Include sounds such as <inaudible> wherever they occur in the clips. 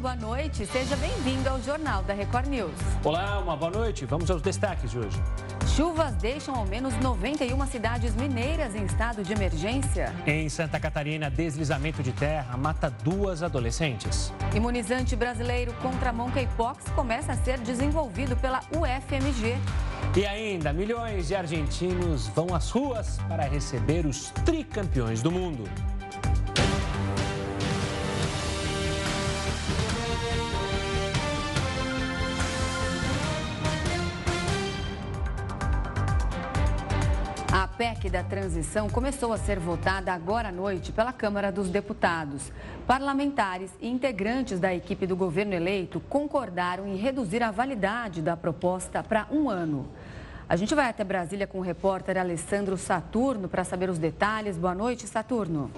Boa noite. Seja bem-vindo ao Jornal da Record News. Olá, uma boa noite. Vamos aos destaques de hoje. Chuvas deixam ao menos 91 cidades mineiras em estado de emergência. Em Santa Catarina, deslizamento de terra mata duas adolescentes. Imunizante brasileiro contra monkeypox começa a ser desenvolvido pela UFMG. E ainda, milhões de argentinos vão às ruas para receber os tricampeões do mundo. PEC da transição começou a ser votada agora à noite pela Câmara dos Deputados. Parlamentares e integrantes da equipe do governo eleito concordaram em reduzir a validade da proposta para um ano. A gente vai até Brasília com o repórter Alessandro Saturno para saber os detalhes. Boa noite, Saturno.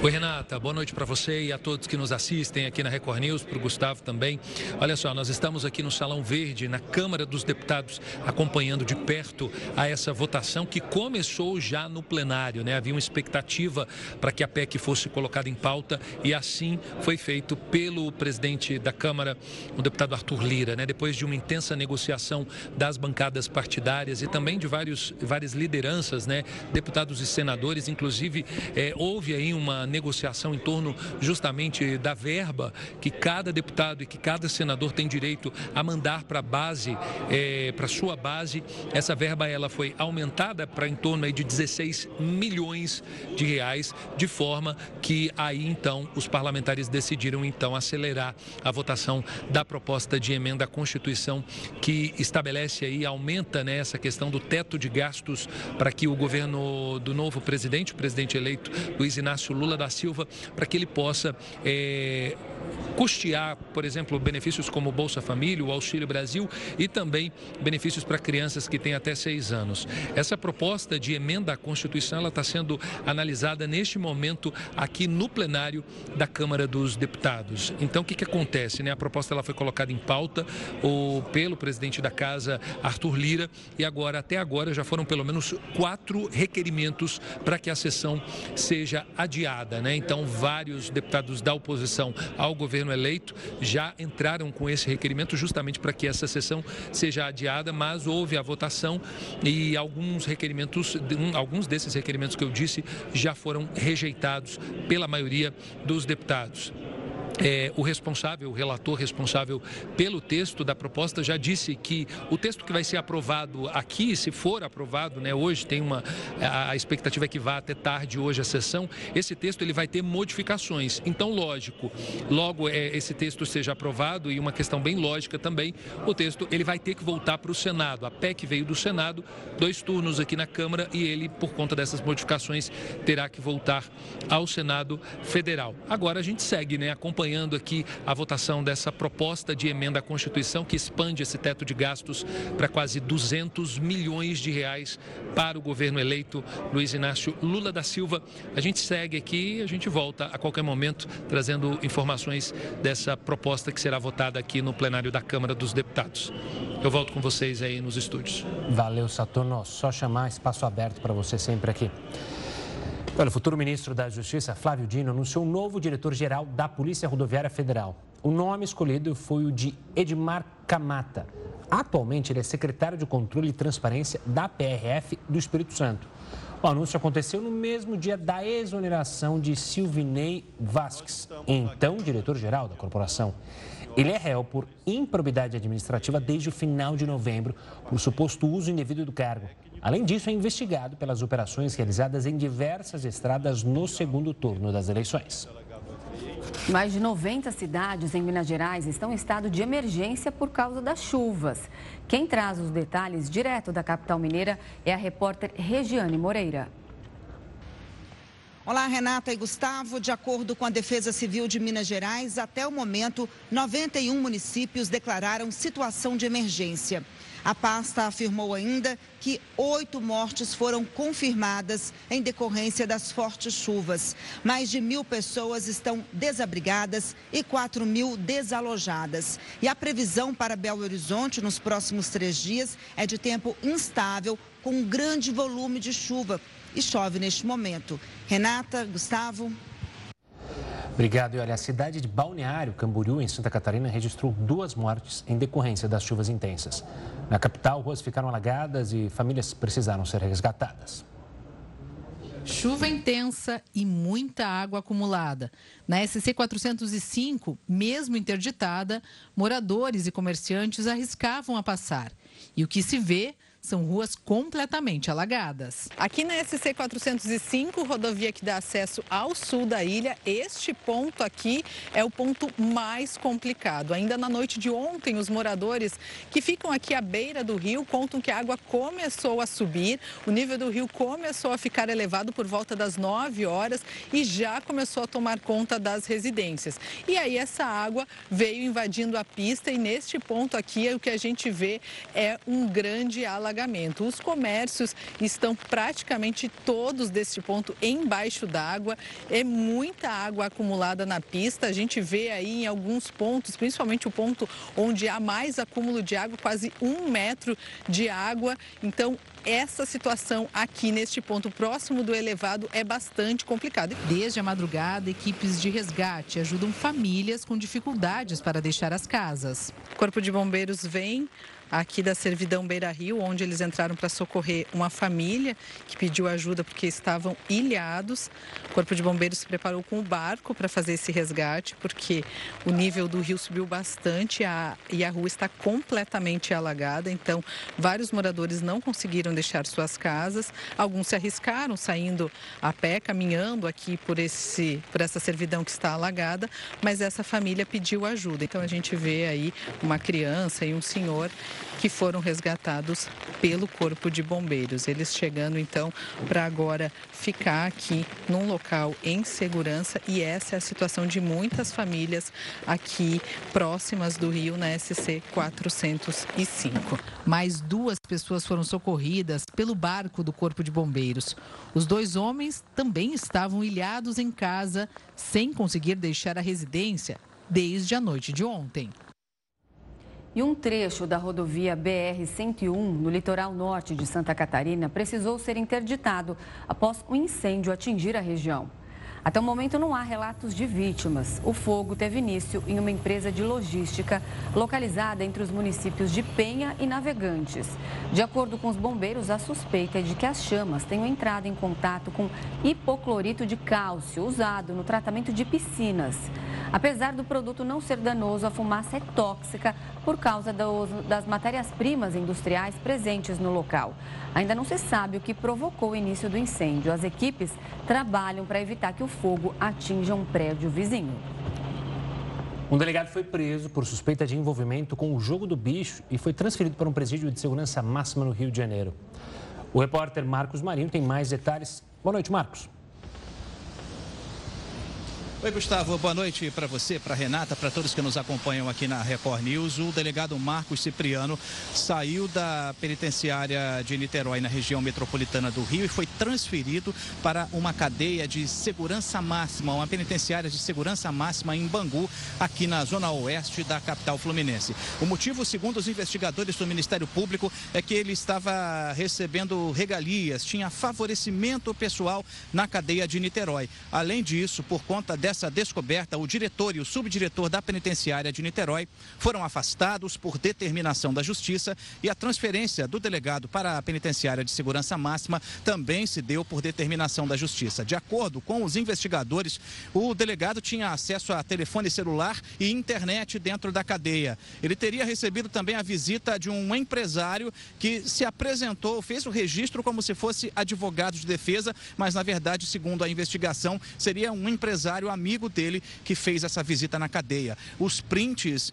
Oi, Renata, boa noite para você e a todos que nos assistem aqui na Record News, para o Gustavo também. Olha só, nós estamos aqui no Salão Verde, na Câmara dos Deputados, acompanhando de perto a essa votação que começou já no plenário, né? Havia uma expectativa para que a PEC fosse colocada em pauta e assim foi feito pelo presidente da Câmara, o deputado Arthur Lira, né? Depois de uma intensa negociação das bancadas partidárias e também de vários, várias lideranças, né? Deputados e senadores, inclusive, é, houve aí uma negociação em torno justamente da verba que cada deputado e que cada senador tem direito a mandar para a base, é, para sua base. Essa verba ela foi aumentada para em torno de 16 milhões de reais, de forma que aí então os parlamentares decidiram então acelerar a votação da proposta de emenda à Constituição que estabelece aí, aumenta né, essa questão do teto de gastos para que o governo do novo presidente, o presidente eleito Luiz Inácio Lula da Silva para que ele possa é, custear, por exemplo, benefícios como Bolsa Família, o Auxílio Brasil e também benefícios para crianças que têm até seis anos. Essa proposta de emenda à Constituição ela está sendo analisada neste momento aqui no plenário da Câmara dos Deputados. Então, o que, que acontece? Né? A proposta ela foi colocada em pauta pelo presidente da Casa, Arthur Lira, e agora, até agora, já foram pelo menos quatro requerimentos para que a sessão seja adiada. Né? Então, vários deputados da oposição ao governo eleito já entraram com esse requerimento justamente para que essa sessão seja adiada, mas houve a votação e alguns requerimentos, alguns desses requerimentos que eu disse já foram rejeitados pela maioria dos deputados. É, o responsável, o relator responsável pelo texto da proposta já disse que o texto que vai ser aprovado aqui, se for aprovado, né, hoje tem uma a, expectativa é que vá até tarde hoje a sessão, esse texto ele vai ter modificações. Então, lógico, logo é, esse texto seja aprovado e uma questão bem lógica também, o texto ele vai ter que voltar para o Senado. A PEC veio do Senado, dois turnos aqui na Câmara e ele, por conta dessas modificações, terá que voltar ao Senado Federal. Agora a gente segue, né, acompanhando acompanhando aqui a votação dessa proposta de emenda à Constituição que expande esse teto de gastos para quase 200 milhões de reais para o governo eleito Luiz Inácio Lula da Silva. A gente segue aqui e a gente volta a qualquer momento trazendo informações dessa proposta que será votada aqui no plenário da Câmara dos Deputados. Eu volto com vocês aí nos estúdios. Valeu, Saturno. Só chamar espaço aberto para você sempre aqui. Olha, o futuro ministro da Justiça, Flávio Dino, anunciou um novo diretor-geral da Polícia Rodoviária Federal. O nome escolhido foi o de Edmar Camata. Atualmente, ele é secretário de Controle e Transparência da PRF do Espírito Santo. O anúncio aconteceu no mesmo dia da exoneração de Silvinei Vasques, então diretor-geral da corporação. Ele é réu por improbidade administrativa desde o final de novembro por suposto uso indevido do cargo. Além disso, é investigado pelas operações realizadas em diversas estradas no segundo turno das eleições. Mais de 90 cidades em Minas Gerais estão em estado de emergência por causa das chuvas. Quem traz os detalhes direto da capital mineira é a repórter Regiane Moreira. Olá, Renata e Gustavo. De acordo com a Defesa Civil de Minas Gerais, até o momento, 91 municípios declararam situação de emergência. A pasta afirmou ainda que oito mortes foram confirmadas em decorrência das fortes chuvas. Mais de mil pessoas estão desabrigadas e quatro mil desalojadas. E a previsão para Belo Horizonte nos próximos três dias é de tempo instável, com um grande volume de chuva. E chove neste momento. Renata, Gustavo. Obrigado. E olha, a cidade de Balneário Camboriú, em Santa Catarina, registrou duas mortes em decorrência das chuvas intensas. Na capital, ruas ficaram alagadas e famílias precisaram ser resgatadas. Chuva intensa e muita água acumulada. Na SC 405, mesmo interditada, moradores e comerciantes arriscavam a passar. E o que se vê são ruas completamente alagadas. Aqui na SC 405, rodovia que dá acesso ao sul da ilha, este ponto aqui é o ponto mais complicado. Ainda na noite de ontem, os moradores que ficam aqui à beira do rio contam que a água começou a subir, o nível do rio começou a ficar elevado por volta das 9 horas e já começou a tomar conta das residências. E aí essa água veio invadindo a pista e neste ponto aqui o que a gente vê é um grande alagamento alagamento. Os comércios estão praticamente todos deste ponto embaixo d'água. É muita água acumulada na pista. A gente vê aí em alguns pontos, principalmente o ponto onde há mais acúmulo de água, quase um metro de água. Então, essa situação aqui neste ponto próximo do elevado é bastante complicada. Desde a madrugada, equipes de resgate ajudam famílias com dificuldades para deixar as casas. O Corpo de Bombeiros vem aqui da Servidão Beira Rio, onde eles entraram para socorrer uma família que pediu ajuda porque estavam ilhados. O Corpo de Bombeiros se preparou com o barco para fazer esse resgate, porque o nível do rio subiu bastante a, e a rua está completamente alagada. Então, vários moradores não conseguiram deixar suas casas. Alguns se arriscaram saindo a pé, caminhando aqui por, esse, por essa servidão que está alagada, mas essa família pediu ajuda. Então, a gente vê aí uma criança e um senhor que foram resgatados pelo Corpo de Bombeiros. Eles chegando então para agora ficar aqui num local em segurança e essa é a situação de muitas famílias aqui próximas do Rio na SC 405. Mais duas pessoas foram socorridas pelo barco do Corpo de Bombeiros. Os dois homens também estavam ilhados em casa sem conseguir deixar a residência desde a noite de ontem. E um trecho da rodovia BR-101, no litoral norte de Santa Catarina, precisou ser interditado após um incêndio atingir a região. Até o momento não há relatos de vítimas. O fogo teve início em uma empresa de logística localizada entre os municípios de Penha e Navegantes. De acordo com os bombeiros, a suspeita é de que as chamas tenham entrado em contato com hipoclorito de cálcio usado no tratamento de piscinas. Apesar do produto não ser danoso, a fumaça é tóxica por causa das matérias-primas industriais presentes no local. Ainda não se sabe o que provocou o início do incêndio. As equipes trabalham para evitar que o fogo atinja um prédio vizinho. Um delegado foi preso por suspeita de envolvimento com o jogo do bicho e foi transferido para um presídio de segurança máxima no Rio de Janeiro. O repórter Marcos Marinho tem mais detalhes. Boa noite, Marcos. Oi, Gustavo. Boa noite para você, para Renata, para todos que nos acompanham aqui na Record News. O delegado Marcos Cipriano saiu da penitenciária de Niterói, na região metropolitana do Rio, e foi transferido para uma cadeia de segurança máxima, uma penitenciária de segurança máxima em Bangu, aqui na zona oeste da capital fluminense. O motivo, segundo os investigadores do Ministério Público, é que ele estava recebendo regalias, tinha favorecimento pessoal na cadeia de Niterói. Além disso, por conta dessa descoberta, o diretor e o subdiretor da penitenciária de Niterói foram afastados por determinação da Justiça e a transferência do delegado para a penitenciária de segurança máxima também se deu por determinação da Justiça. De acordo com os investigadores, o delegado tinha acesso a telefone celular e internet dentro da cadeia. Ele teria recebido também a visita de um empresário que se apresentou, fez o registro como se fosse advogado de defesa, mas na verdade, segundo a investigação, seria um empresário amigo dele que fez essa visita na cadeia. Os prints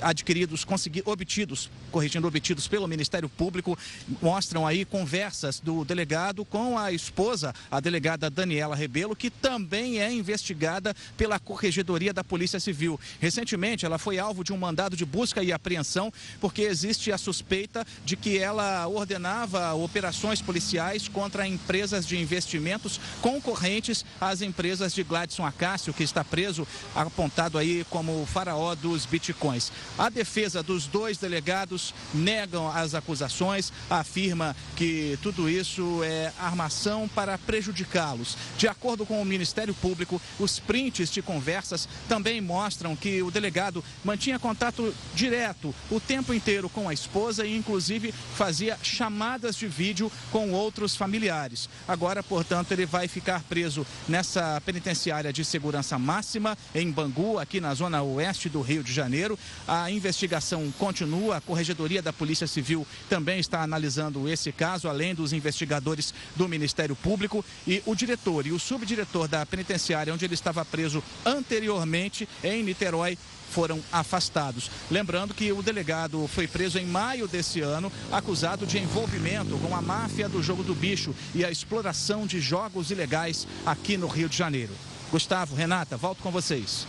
adquiridos, obtidos, corrigindo, obtidos pelo Ministério Público, mostram aí conversas do delegado com a esposa, a delegada Daniela Rebelo, que também é investigada pela Corregedoria da Polícia Civil. Recentemente, ela foi alvo de um mandado de busca e apreensão, porque existe a suspeita de que ela ordenava operações policiais contra empresas de investimentos concorrentes às empresas de Gladson Acá Inácio, que está preso, apontado aí como o faraó dos bitcoins. A defesa dos dois delegados negam as acusações, afirma que tudo isso é armação para prejudicá-los. De acordo com o Ministério Público, os prints de conversas também mostram que o delegado mantinha contato direto o tempo inteiro com a esposa e, inclusive, fazia chamadas de vídeo com outros familiares. Agora, portanto, ele vai ficar preso nessa penitenciária de segurança máxima em Bangu, aqui na zona oeste do Rio de Janeiro. A investigação continua, a Corregedoria da Polícia Civil também está analisando esse caso, além dos investigadores do Ministério Público. E o diretor e o subdiretor da penitenciária, onde ele estava preso anteriormente, em Niterói, foram afastados. Lembrando que o delegado foi preso em maio desse ano, acusado de envolvimento com a máfia do jogo do bicho e a exploração de jogos ilegais aqui no Rio de Janeiro. Gustavo, Renata, volto com vocês.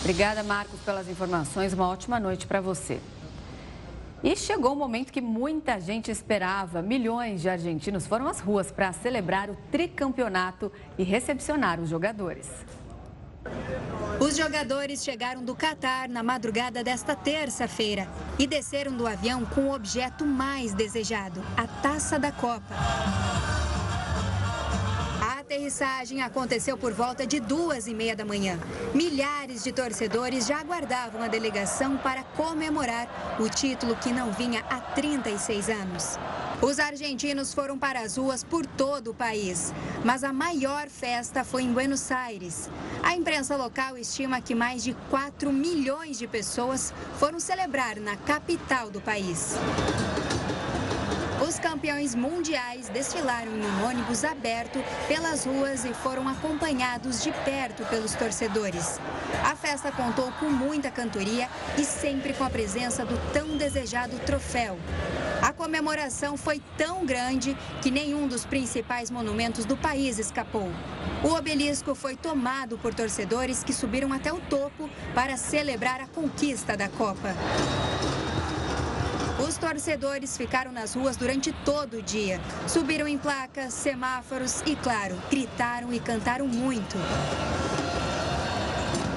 Obrigada, Marcos, pelas informações. Uma ótima noite para você. E chegou o momento que muita gente esperava. Milhões de argentinos foram às ruas para celebrar o tricampeonato e recepcionar os jogadores. Os jogadores chegaram do Catar na madrugada desta terça-feira e desceram do avião com o objeto mais desejado, a taça da Copa. Aterrissagem aconteceu por volta de duas e meia da manhã. Milhares de torcedores já aguardavam a delegação para comemorar o título que não vinha há 36 anos. Os argentinos foram para as ruas por todo o país, mas a maior festa foi em Buenos Aires. A imprensa local estima que mais de 4 milhões de pessoas foram celebrar na capital do país. Os campeões mundiais desfilaram em um ônibus aberto pelas ruas e foram acompanhados de perto pelos torcedores. A festa contou com muita cantoria e sempre com a presença do tão desejado troféu. A comemoração foi tão grande que nenhum dos principais monumentos do país escapou. O obelisco foi tomado por torcedores que subiram até o topo para celebrar a conquista da Copa. Os torcedores ficaram nas ruas durante todo o dia. Subiram em placas, semáforos e, claro, gritaram e cantaram muito.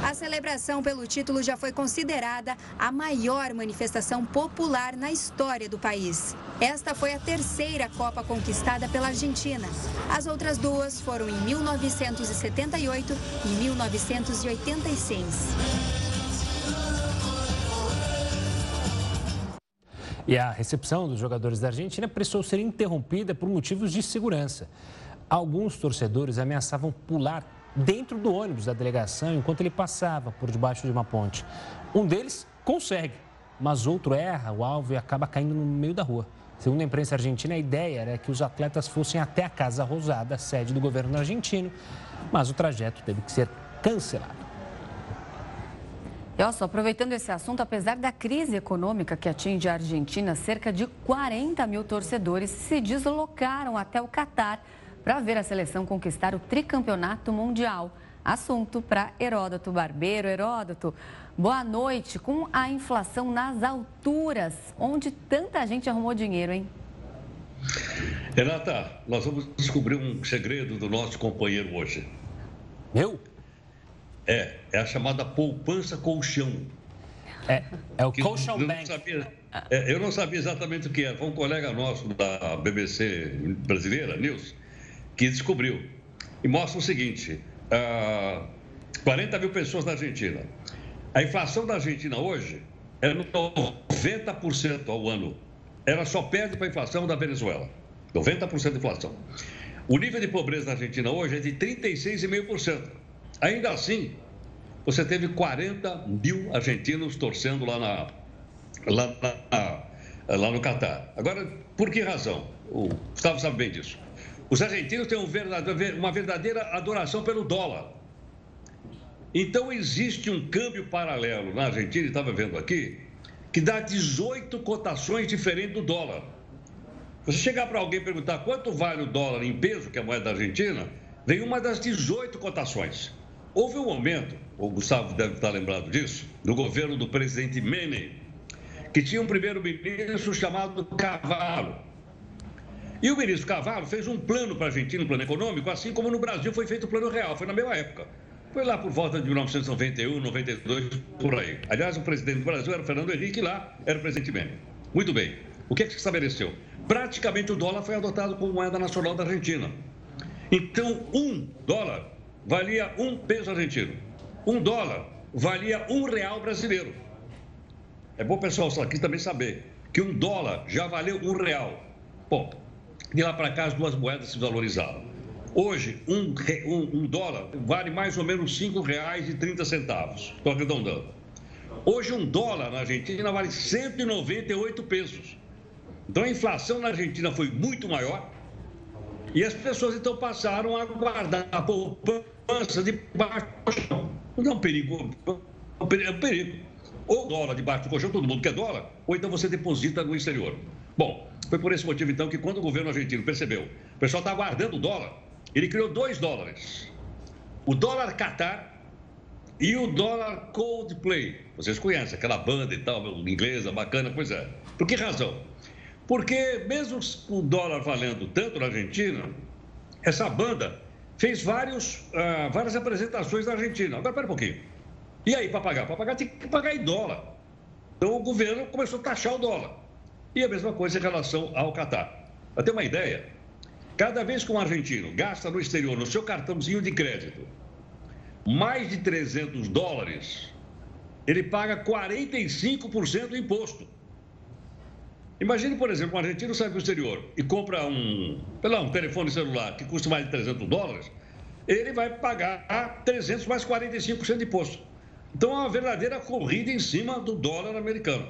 A celebração pelo título já foi considerada a maior manifestação popular na história do país. Esta foi a terceira Copa conquistada pela Argentina. As outras duas foram em 1978 e 1986. E a recepção dos jogadores da Argentina precisou ser interrompida por motivos de segurança. Alguns torcedores ameaçavam pular dentro do ônibus da delegação enquanto ele passava por debaixo de uma ponte. Um deles consegue, mas outro erra o alvo e acaba caindo no meio da rua. Segundo a imprensa argentina, a ideia era que os atletas fossem até a Casa Rosada, sede do governo argentino, mas o trajeto teve que ser cancelado. E olha só, aproveitando esse assunto, apesar da crise econômica que atinge a Argentina, cerca de 40 mil torcedores se deslocaram até o Catar para ver a seleção conquistar o tricampeonato mundial. Assunto para Heródoto Barbeiro. Heródoto, boa noite. Com a inflação nas alturas, onde tanta gente arrumou dinheiro, hein? Renata, nós vamos descobrir um segredo do nosso companheiro hoje. Meu? É, é a chamada poupança colchão. É, é o colchão bank. Sabia, é, eu não sabia exatamente o que era. Foi um colega nosso da BBC brasileira, Nils, que descobriu. E mostra o seguinte: uh, 40 mil pessoas na Argentina. A inflação da Argentina hoje é 90% ao ano. Ela só perde para a inflação da Venezuela. 90% de inflação. O nível de pobreza na Argentina hoje é de 36,5%. Ainda assim, você teve 40 mil argentinos torcendo lá, na, lá, na, lá no Catar. Agora, por que razão? O Gustavo sabe bem disso. Os argentinos têm um uma verdadeira adoração pelo dólar. Então, existe um câmbio paralelo na Argentina, estava vendo aqui, que dá 18 cotações diferentes do dólar. Você chegar para alguém e perguntar quanto vale o dólar em peso, que é a moeda da Argentina, vem uma das 18 cotações. Houve um momento, o Gustavo deve estar lembrado disso, no governo do presidente Menem, que tinha um primeiro-ministro chamado Cavalo. E o ministro Cavalo fez um plano para a Argentina, um plano econômico, assim como no Brasil foi feito o plano real, foi na mesma época. Foi lá por volta de 1991, 92, por aí. Aliás, o presidente do Brasil era o Fernando Henrique, lá era o presidente Menem. Muito bem. O que, é que se estabeleceu? Praticamente o dólar foi adotado como moeda nacional da Argentina. Então, um dólar valia um peso argentino. Um dólar valia um real brasileiro. É bom, pessoal, aqui também saber que um dólar já valeu um real. Bom, de lá para cá as duas moedas se valorizaram. Hoje, um, um, um dólar vale mais ou menos R$ 5,30. Estou arredondando. Hoje, um dólar na Argentina vale 198 pesos. Então, a inflação na Argentina foi muito maior e as pessoas então passaram a guardar a poupança debaixo do colchão. Não é um perigo, é um perigo. Ou dólar debaixo do colchão, todo mundo quer dólar, ou então você deposita no exterior. Bom, foi por esse motivo então que quando o governo argentino percebeu, o pessoal está guardando o dólar, ele criou dois dólares. O dólar Qatar e o dólar Coldplay. Vocês conhecem aquela banda e tal, inglesa, bacana, pois é. Por que razão? Porque mesmo o dólar valendo tanto na Argentina, essa banda fez vários, uh, várias apresentações na Argentina. Agora, pera um pouquinho. E aí, para pagar? Para pagar tem que pagar em dólar. Então, o governo começou a taxar o dólar. E a mesma coisa em relação ao Catar. Para ter uma ideia, Cada vez que um argentino gasta no exterior, no seu cartãozinho de crédito, mais de 300 dólares, ele paga 45% do imposto. Imagine, por exemplo, um argentino sai para o exterior e compra um, lá, um telefone celular que custa mais de 300 dólares, ele vai pagar 300 mais 45% de imposto. Então, é uma verdadeira corrida em cima do dólar americano.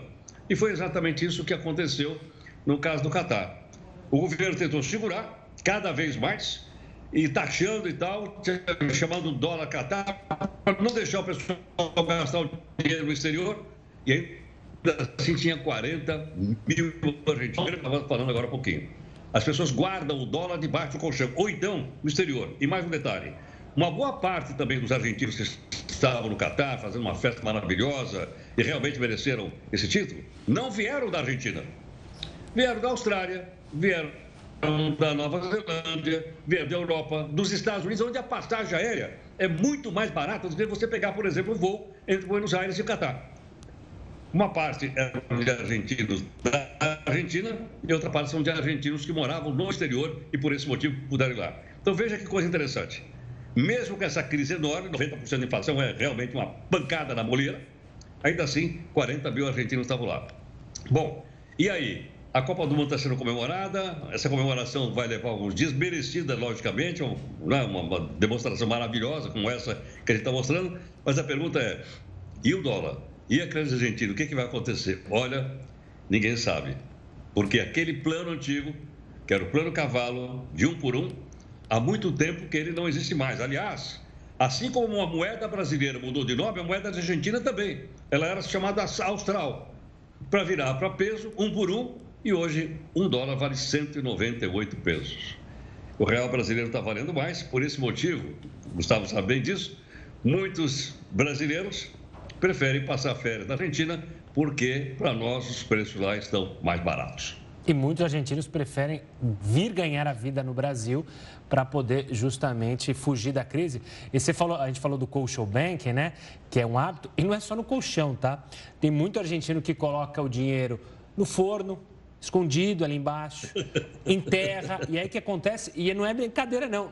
E foi exatamente isso que aconteceu no caso do Catar. O governo tentou segurar, cada vez mais e taxando e tal, chamando o dólar catar, para não deixar o pessoal gastar o dinheiro no exterior. E aí, assim, tinha 40 mil argentinos, estava falando agora um pouquinho. As pessoas guardam o dólar debaixo do colchão, ou então no exterior. E mais um detalhe: uma boa parte também dos argentinos que estavam no Catar, fazendo uma festa maravilhosa e realmente mereceram esse título, não vieram da Argentina. Vieram da Austrália, vieram da Nova Zelândia, da Europa, dos Estados Unidos, onde a passagem aérea é muito mais barata do que você pegar, por exemplo, um voo entre Buenos Aires e Catar. Uma parte é de argentinos da Argentina e outra parte são de argentinos que moravam no exterior e por esse motivo puderam ir lá. Então veja que coisa interessante. Mesmo com essa crise enorme, 90% de inflação é realmente uma pancada na moleira, ainda assim 40 mil argentinos estavam lá. Bom, e aí? A Copa do Mundo está sendo comemorada, essa comemoração vai levar alguns dias, merecida, logicamente, né, uma, uma demonstração maravilhosa como essa que a gente está mostrando, mas a pergunta é: e o dólar? E a crise argentina? O que, que vai acontecer? Olha, ninguém sabe. Porque aquele plano antigo, que era o plano cavalo, de um por um, há muito tempo que ele não existe mais. Aliás, assim como a moeda brasileira mudou de nome, a moeda argentina também. Ela era chamada austral. Para virar para peso, um por um, e hoje, um dólar vale 198 pesos. O real brasileiro está valendo mais, por esse motivo, Gustavo sabe bem disso, muitos brasileiros preferem passar férias na Argentina porque, para nós, os preços lá estão mais baratos. E muitos argentinos preferem vir ganhar a vida no Brasil para poder justamente fugir da crise. E você falou, a gente falou do colchão banking, né? Que é um hábito, e não é só no colchão, tá? Tem muito argentino que coloca o dinheiro no forno, escondido ali embaixo, <laughs> em terra. E aí o que acontece? E não é brincadeira, não.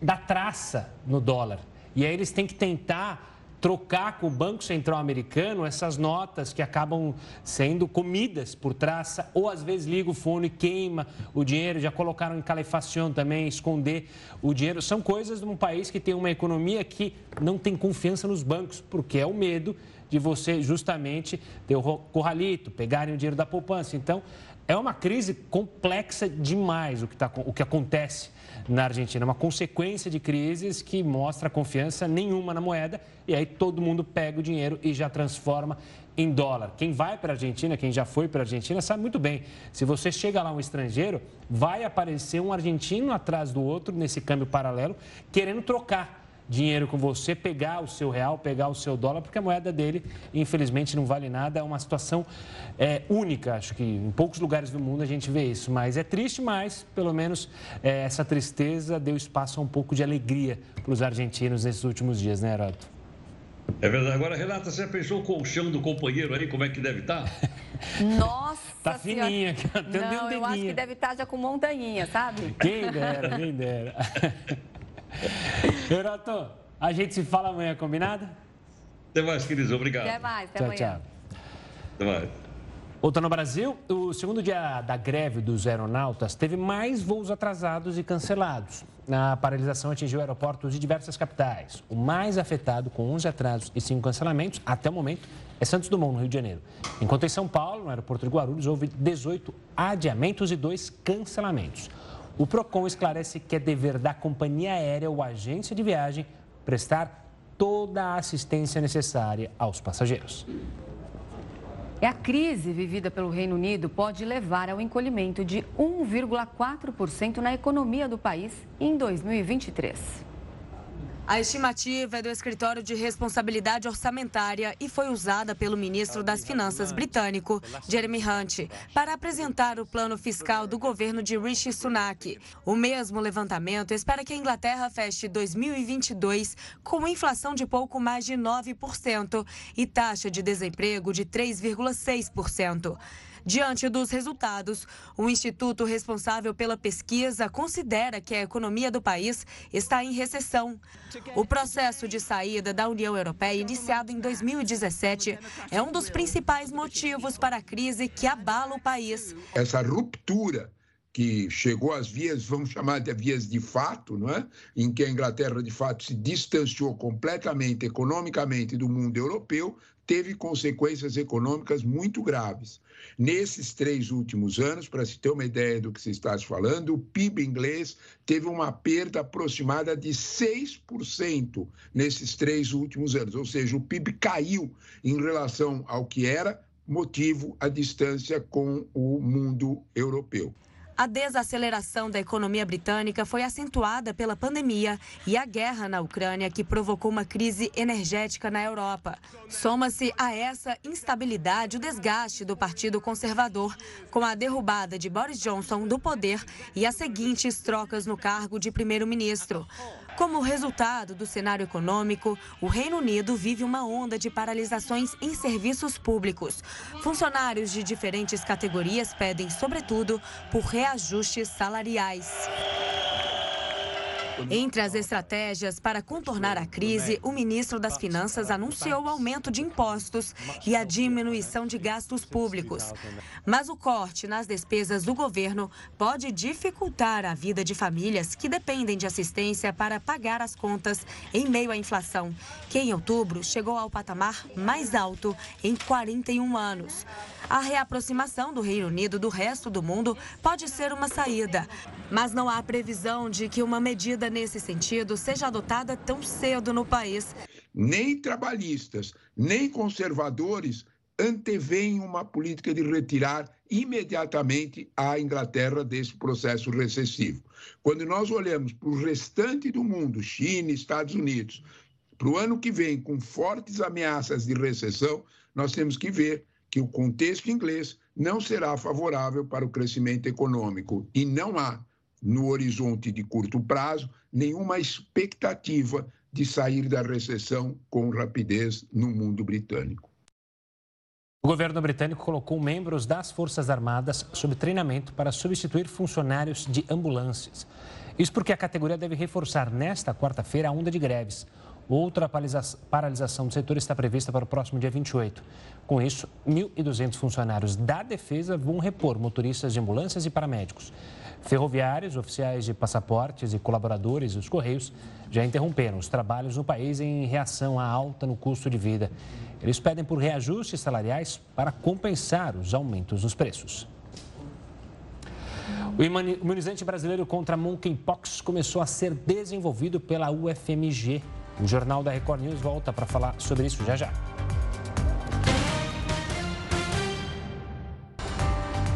Dá traça no dólar. E aí eles têm que tentar trocar com o Banco Central Americano essas notas que acabam sendo comidas por traça, ou às vezes liga o fone e queima o dinheiro, já colocaram em calefação também, esconder o dinheiro. São coisas de um país que tem uma economia que não tem confiança nos bancos, porque é o medo de você justamente ter o corralito, pegarem o dinheiro da poupança. Então, é uma crise complexa demais o que, tá, o que acontece na Argentina. É uma consequência de crises que mostra confiança nenhuma na moeda e aí todo mundo pega o dinheiro e já transforma em dólar. Quem vai para a Argentina, quem já foi para a Argentina, sabe muito bem. Se você chega lá um estrangeiro, vai aparecer um argentino atrás do outro nesse câmbio paralelo, querendo trocar dinheiro com você, pegar o seu real, pegar o seu dólar, porque a moeda dele, infelizmente, não vale nada. É uma situação é, única. Acho que em poucos lugares do mundo a gente vê isso. Mas é triste, mas pelo menos é, essa tristeza deu espaço a um pouco de alegria para os argentinos nesses últimos dias, né, Heroto? É verdade. Agora, Renata, você pensou o colchão do companheiro aí, como é que deve estar? Tá? <laughs> Nossa Tá fininha aqui, Não, eu acho que deve estar tá já com montanhinha, sabe? Quem dera, quem dera. <laughs> <laughs> Heroto, a gente se fala amanhã, combinado? Até mais, queridos. Obrigado. Até mais, até tchau, amanhã. Tchau. Até mais. Outra no Brasil, o segundo dia da greve dos aeronautas teve mais voos atrasados e cancelados. A paralisação atingiu aeroportos de diversas capitais. O mais afetado, com 11 atrasos e 5 cancelamentos, até o momento, é Santos Dumont, no Rio de Janeiro. Enquanto em São Paulo, no aeroporto de Guarulhos, houve 18 adiamentos e 2 cancelamentos. O PROCON esclarece que é dever da companhia aérea ou agência de viagem prestar toda a assistência necessária aos passageiros. A crise vivida pelo Reino Unido pode levar ao encolhimento de 1,4% na economia do país em 2023. A estimativa é do Escritório de Responsabilidade Orçamentária e foi usada pelo ministro das Finanças britânico, Jeremy Hunt, para apresentar o plano fiscal do governo de Rishi Sunak. O mesmo levantamento espera que a Inglaterra feche 2022 com inflação de pouco mais de 9% e taxa de desemprego de 3,6%. Diante dos resultados, o instituto responsável pela pesquisa considera que a economia do país está em recessão. O processo de saída da União Europeia, iniciado em 2017, é um dos principais motivos para a crise que abala o país. Essa ruptura que chegou às vias, vamos chamar de vias de fato, não é? em que a Inglaterra, de fato, se distanciou completamente economicamente do mundo europeu, teve consequências econômicas muito graves. Nesses três últimos anos, para se ter uma ideia do que se está falando, o PIB inglês teve uma perda aproximada de 6% nesses três últimos anos, ou seja, o PIB caiu em relação ao que era, motivo a distância com o mundo europeu. A desaceleração da economia britânica foi acentuada pela pandemia e a guerra na Ucrânia, que provocou uma crise energética na Europa. Soma-se a essa instabilidade o desgaste do Partido Conservador, com a derrubada de Boris Johnson do poder e as seguintes trocas no cargo de primeiro-ministro. Como resultado do cenário econômico, o Reino Unido vive uma onda de paralisações em serviços públicos. Funcionários de diferentes categorias pedem, sobretudo, por reajustes salariais. Entre as estratégias para contornar a crise, o ministro das Finanças anunciou o aumento de impostos e a diminuição de gastos públicos. Mas o corte nas despesas do governo pode dificultar a vida de famílias que dependem de assistência para pagar as contas em meio à inflação, que em outubro chegou ao patamar mais alto em 41 anos. A reaproximação do Reino Unido do resto do mundo pode ser uma saída, mas não há previsão de que uma medida nesse sentido seja adotada tão cedo no país. Nem trabalhistas, nem conservadores antevêm uma política de retirar imediatamente a Inglaterra desse processo recessivo. Quando nós olhamos para o restante do mundo, China, Estados Unidos, para o ano que vem, com fortes ameaças de recessão, nós temos que ver que o contexto inglês não será favorável para o crescimento econômico e não há, no horizonte de curto prazo, nenhuma expectativa de sair da recessão com rapidez no mundo britânico. O governo britânico colocou membros das Forças Armadas sob treinamento para substituir funcionários de ambulâncias. Isso porque a categoria deve reforçar nesta quarta-feira a onda de greves. Outra paralisação do setor está prevista para o próximo dia 28. Com isso, 1.200 funcionários da Defesa vão repor motoristas de ambulâncias e paramédicos. Ferroviários, oficiais de passaportes e colaboradores dos Correios já interromperam os trabalhos no país em reação à alta no custo de vida. Eles pedem por reajustes salariais para compensar os aumentos nos preços. O imunizante brasileiro contra monkeypox começou a ser desenvolvido pela UFMG o Jornal da Record News volta para falar sobre isso já já.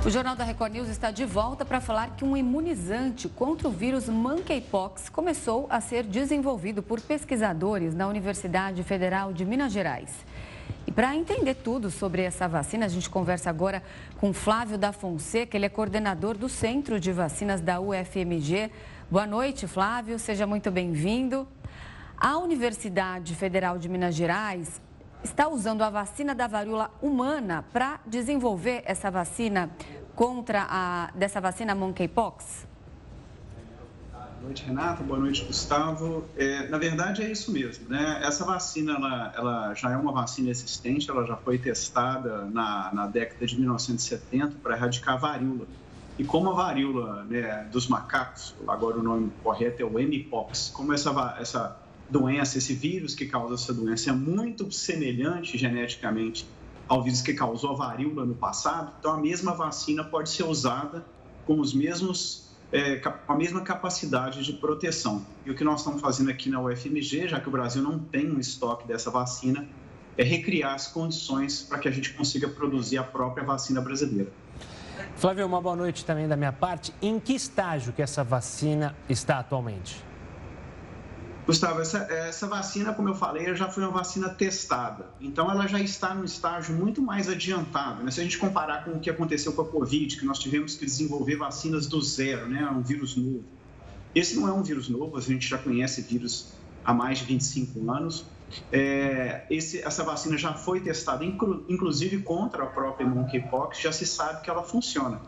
O Jornal da Record News está de volta para falar que um imunizante contra o vírus monkeypox começou a ser desenvolvido por pesquisadores na Universidade Federal de Minas Gerais. E para entender tudo sobre essa vacina, a gente conversa agora com Flávio da Fonseca, ele é coordenador do Centro de Vacinas da UFMG. Boa noite, Flávio, seja muito bem-vindo. A Universidade Federal de Minas Gerais está usando a vacina da varíola humana para desenvolver essa vacina contra a dessa vacina monkeypox? Boa noite, Renata. Boa noite, Gustavo. É, na verdade, é isso mesmo. Né? Essa vacina ela, ela, já é uma vacina existente, ela já foi testada na, na década de 1970 para erradicar a varíola. E como a varíola né, dos macacos, agora o nome correto é o Mpox, como essa, essa doença, esse vírus que causa essa doença é muito semelhante geneticamente ao vírus que causou a varíola no passado, então a mesma vacina pode ser usada com os mesmos é, a mesma capacidade de proteção. E o que nós estamos fazendo aqui na UFMG, já que o Brasil não tem um estoque dessa vacina, é recriar as condições para que a gente consiga produzir a própria vacina brasileira. Flávio, uma boa noite também da minha parte. Em que estágio que essa vacina está atualmente? Gustavo, essa, essa vacina, como eu falei, já foi uma vacina testada. Então, ela já está num estágio muito mais adiantado. Né? Se a gente comparar com o que aconteceu com a Covid, que nós tivemos que desenvolver vacinas do zero, né? um vírus novo. Esse não é um vírus novo, a gente já conhece vírus há mais de 25 anos. É, esse, essa vacina já foi testada, inclu, inclusive contra a própria monkeypox, já se sabe que ela funciona.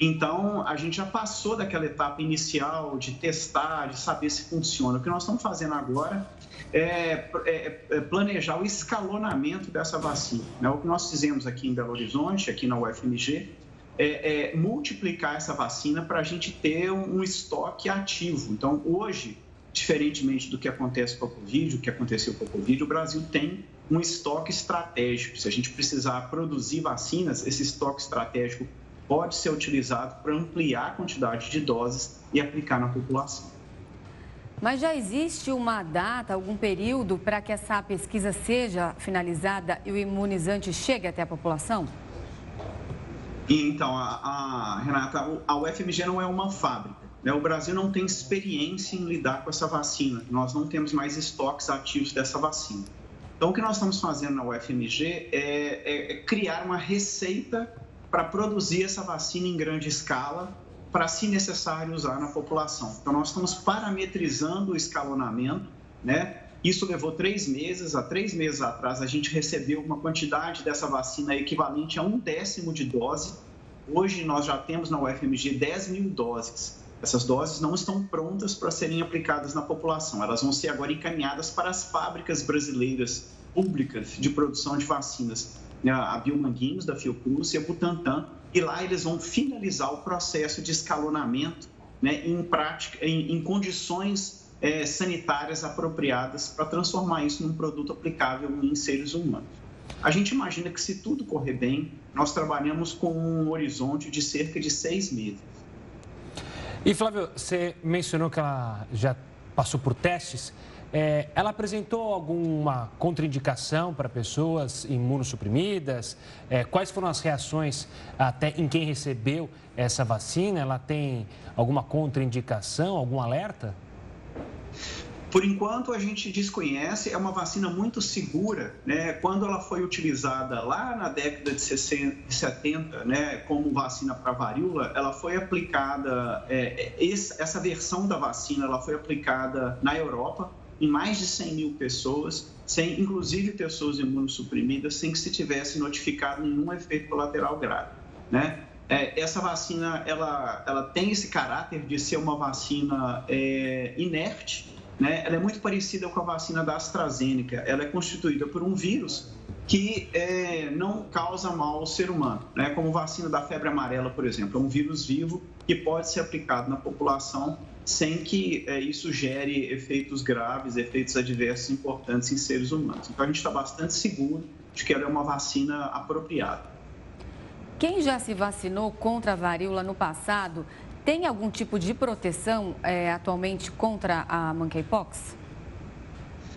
Então, a gente já passou daquela etapa inicial de testar, de saber se funciona. O que nós estamos fazendo agora é, é, é planejar o escalonamento dessa vacina. Né? O que nós fizemos aqui em Belo Horizonte, aqui na UFMG, é, é multiplicar essa vacina para a gente ter um, estoque ativo. Então, hoje, diferentemente do que acontece com a Covid, o que aconteceu com a Covid, o Brasil tem um estoque estratégico. Se a gente precisar produzir vacinas, esse estoque estratégico pode ser utilizado para ampliar a quantidade de doses e aplicar na população. Mas já existe uma data, algum período para que essa pesquisa seja finalizada e o imunizante chegue até a população? Então, a, a Renata, a UFMG não é uma fábrica. Né? O Brasil não tem experiência em lidar com essa vacina. Nós não temos mais estoques ativos dessa vacina. Então, o que nós estamos fazendo na UFMG é, é, é criar uma receita para produzir essa vacina em grande escala, para, se necessário, usar na população. Então, nós estamos parametrizando o escalonamento, né? Isso levou três meses. Há três meses atrás, a gente recebeu uma quantidade dessa vacina equivalente a um décimo de dose. Hoje, nós já temos na UFMG 10 mil doses. Essas doses não estão prontas para serem aplicadas na população. Elas vão ser agora encaminhadas para as fábricas brasileiras públicas de produção de vacinas a Biomanguinhos, da Fiocruz e a Butantan, e lá eles vão finalizar o processo de escalonamento né, em, prática, em, em condições é, sanitárias apropriadas para transformar isso num produto aplicável em seres humanos. A gente imagina que, se tudo correr bem, nós trabalhamos com um horizonte de cerca de seis meses. E, Flávio, você mencionou que ela já passou por testes. É, ela apresentou alguma contraindicação para pessoas imunossuprimidas? É, quais foram as reações até em quem recebeu essa vacina? Ela tem alguma contraindicação, algum alerta? Por enquanto, a gente desconhece, é uma vacina muito segura. Né? Quando ela foi utilizada lá na década de 60, 70, né, como vacina para varíola, ela foi aplicada, é, é essa versão da vacina ela foi aplicada na Europa, em mais de 100 mil pessoas, sem inclusive pessoas imunossuprimidas, sem que se tivesse notificado nenhum efeito colateral grave. Né? É, essa vacina ela, ela tem esse caráter de ser uma vacina é, inerte, né? ela é muito parecida com a vacina da AstraZeneca, ela é constituída por um vírus que é, não causa mal ao ser humano, né? como vacina da febre amarela, por exemplo, é um vírus vivo que pode ser aplicado na população sem que é, isso gere efeitos graves, efeitos adversos importantes em seres humanos. Então, a gente está bastante seguro de que ela é uma vacina apropriada. Quem já se vacinou contra a varíola no passado tem algum tipo de proteção é, atualmente contra a monkeypox?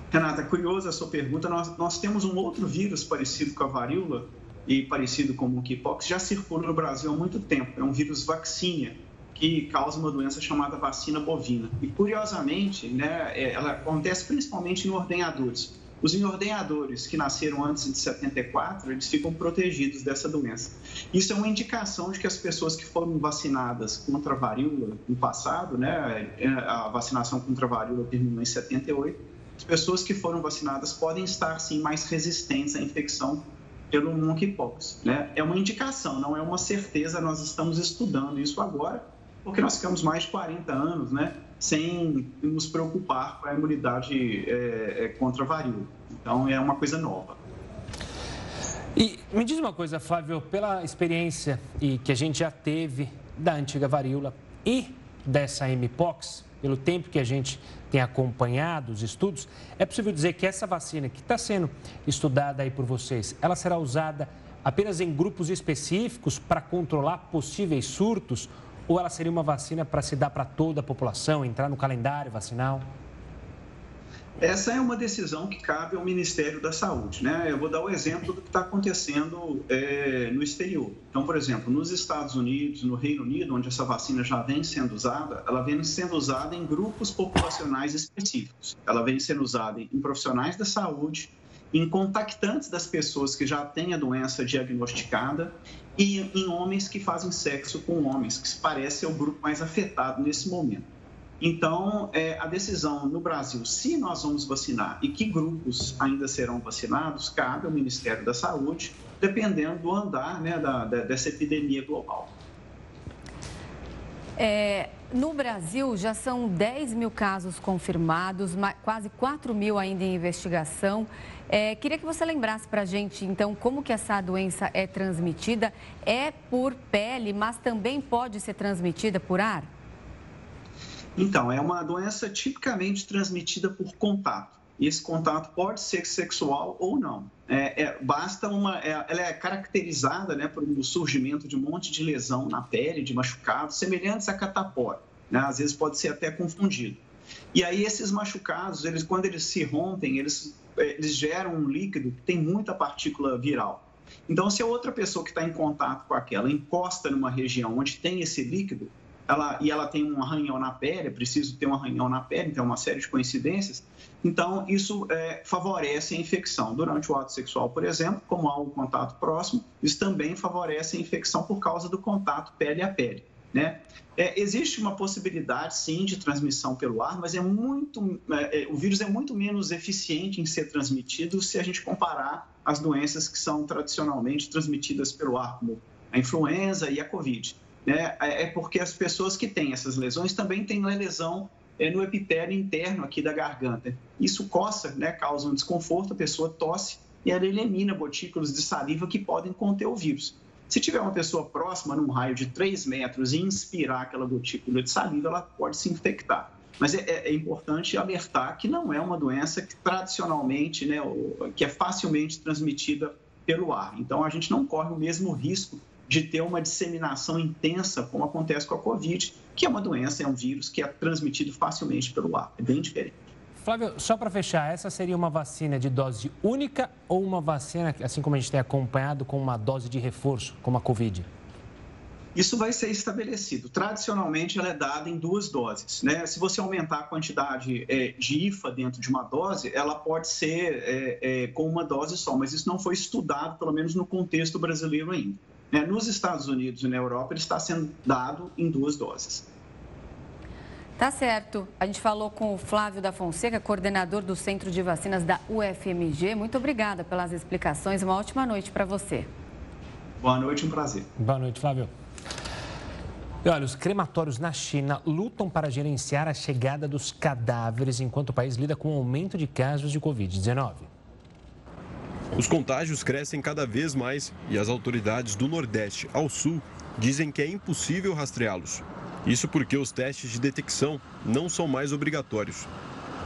Renata, curiosa a sua pergunta. Nós, nós temos um outro vírus parecido com a varíola, e parecido com o monkeypox já circula no Brasil há muito tempo. É um vírus vacina que causa uma doença chamada vacina bovina. E, curiosamente, né, é, ela acontece principalmente em ordenhadores. Os ordenhadores que nasceram antes de 74, eles ficam protegidos dessa doença. Isso é uma indicação de que as pessoas que foram vacinadas contra a varíola no passado, né, é, a vacinação contra a varíola terminou em 78, as pessoas que foram vacinadas podem estar, sim, mais resistentes à infecção pelo monkeypox. Né? É uma indicação, não é uma certeza, nós estamos estudando isso agora, porque nós ficamos mais de 40 anos, né, sem nos preocupar com a imunidade é, é, contra a varíola. Então, é uma coisa nova. E me diz uma coisa, Flávio, pela experiência e que a gente já teve da antiga varíola e dessa Mpox, pelo tempo que a gente tem acompanhado os estudos, é possível dizer que essa vacina que está sendo estudada aí por vocês, ela será usada apenas em grupos específicos para controlar possíveis surtos ou ela seria uma vacina para se dar para toda a população, entrar no calendário vacinal? Essa é uma decisão que cabe ao Ministério da Saúde. Né? Eu vou dar o exemplo do que está acontecendo é, no exterior. Então, por exemplo, nos Estados Unidos, no Reino Unido, onde essa vacina já vem sendo usada, ela vem sendo usada em grupos populacionais específicos. Ela vem sendo usada em profissionais da saúde, em contactantes das pessoas que já têm a doença diagnosticada e em homens que fazem sexo com homens, que parece ser o grupo mais afetado nesse momento. Então, é, a decisão no Brasil, se nós vamos vacinar e que grupos ainda serão vacinados, cabe ao Ministério da Saúde, dependendo do andar né, da, da, dessa epidemia global. É, no Brasil, já são 10 mil casos confirmados, quase 4 mil ainda em investigação. É, queria que você lembrasse para a gente, então, como que essa doença é transmitida. É por pele, mas também pode ser transmitida por ar? Então, é uma doença tipicamente transmitida por contato. E esse contato pode ser sexual ou não. É, é, basta uma. É, ela é caracterizada né, por um surgimento de um monte de lesão na pele, de machucados, semelhantes a catapora. Né? Às vezes pode ser até confundido. E aí esses machucados, eles, quando eles se rompem, eles eles geram um líquido que tem muita partícula viral. Então, se a outra pessoa que está em contato com aquela encosta numa região onde tem esse líquido, ela, e ela tem um arranhão na pele, é preciso ter um arranhão na pele, então é uma série de coincidências, então isso é, favorece a infecção. Durante o ato sexual, por exemplo, como há um contato próximo, isso também favorece a infecção por causa do contato pele a pele. Né? É, existe uma possibilidade, sim, de transmissão pelo ar, mas é muito, é, é, o vírus é muito menos eficiente em ser transmitido se a gente comparar as doenças que são tradicionalmente transmitidas pelo ar, como a influenza e a Covid. Né? É, é porque as pessoas que têm essas lesões também têm lesão é, no epitélio interno aqui da garganta. Isso coça, né, causa um desconforto, a pessoa tosse e ela elimina gotículas de saliva que podem conter o vírus. Se tiver uma pessoa próxima, num raio de 3 metros, e inspirar aquela gotícula de saliva, ela pode se infectar. Mas é, é, é importante alertar que não é uma doença que tradicionalmente, né, que é facilmente transmitida pelo ar. Então, a gente não corre o mesmo risco de ter uma disseminação intensa, como acontece com a Covid, que é uma doença, é um vírus que é transmitido facilmente pelo ar. É bem diferente. Flávio, só para fechar, essa seria uma vacina de dose única ou uma vacina, assim como a gente tem acompanhado, com uma dose de reforço, como a Covid? Isso vai ser estabelecido. Tradicionalmente, ela é dada em duas doses. Né? Se você aumentar a quantidade é, de IFA dentro de uma dose, ela pode ser é, é, com uma dose só, mas isso não foi estudado, pelo menos no contexto brasileiro ainda. Né? Nos Estados Unidos e na Europa, ele está sendo dado em duas doses. Tá certo. A gente falou com o Flávio da Fonseca, coordenador do Centro de Vacinas da UFMG. Muito obrigada pelas explicações. Uma ótima noite para você. Boa noite, um prazer. Boa noite, Flávio. E olha, os crematórios na China lutam para gerenciar a chegada dos cadáveres enquanto o país lida com o aumento de casos de Covid-19. Os contágios crescem cada vez mais e as autoridades do Nordeste ao Sul dizem que é impossível rastreá-los. Isso porque os testes de detecção não são mais obrigatórios.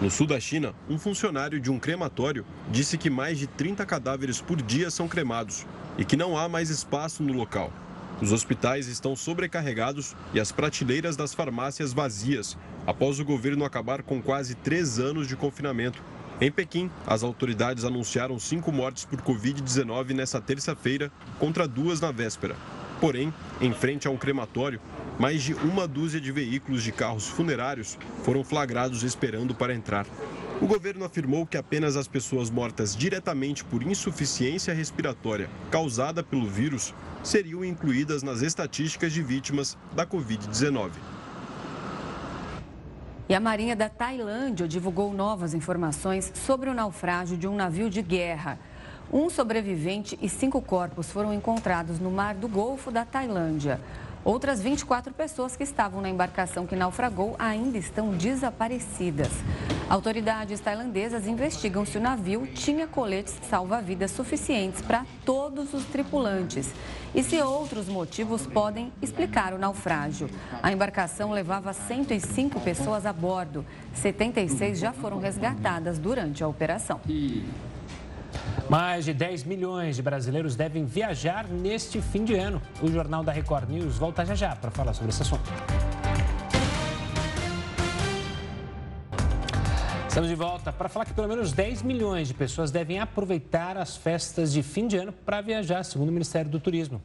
No sul da China, um funcionário de um crematório disse que mais de 30 cadáveres por dia são cremados e que não há mais espaço no local. Os hospitais estão sobrecarregados e as prateleiras das farmácias vazias, após o governo acabar com quase três anos de confinamento. Em Pequim, as autoridades anunciaram cinco mortes por Covid-19 nesta terça-feira, contra duas na véspera. Porém, em frente a um crematório, mais de uma dúzia de veículos de carros funerários foram flagrados esperando para entrar. O governo afirmou que apenas as pessoas mortas diretamente por insuficiência respiratória causada pelo vírus seriam incluídas nas estatísticas de vítimas da Covid-19. E a Marinha da Tailândia divulgou novas informações sobre o naufrágio de um navio de guerra. Um sobrevivente e cinco corpos foram encontrados no mar do Golfo da Tailândia. Outras 24 pessoas que estavam na embarcação que naufragou ainda estão desaparecidas. Autoridades tailandesas investigam se o navio tinha coletes salva-vidas suficientes para todos os tripulantes e se outros motivos podem explicar o naufrágio. A embarcação levava 105 pessoas a bordo. 76 já foram resgatadas durante a operação. Mais de 10 milhões de brasileiros devem viajar neste fim de ano. O Jornal da Record News volta já já para falar sobre esse assunto. Estamos de volta para falar que pelo menos 10 milhões de pessoas devem aproveitar as festas de fim de ano para viajar, segundo o Ministério do Turismo.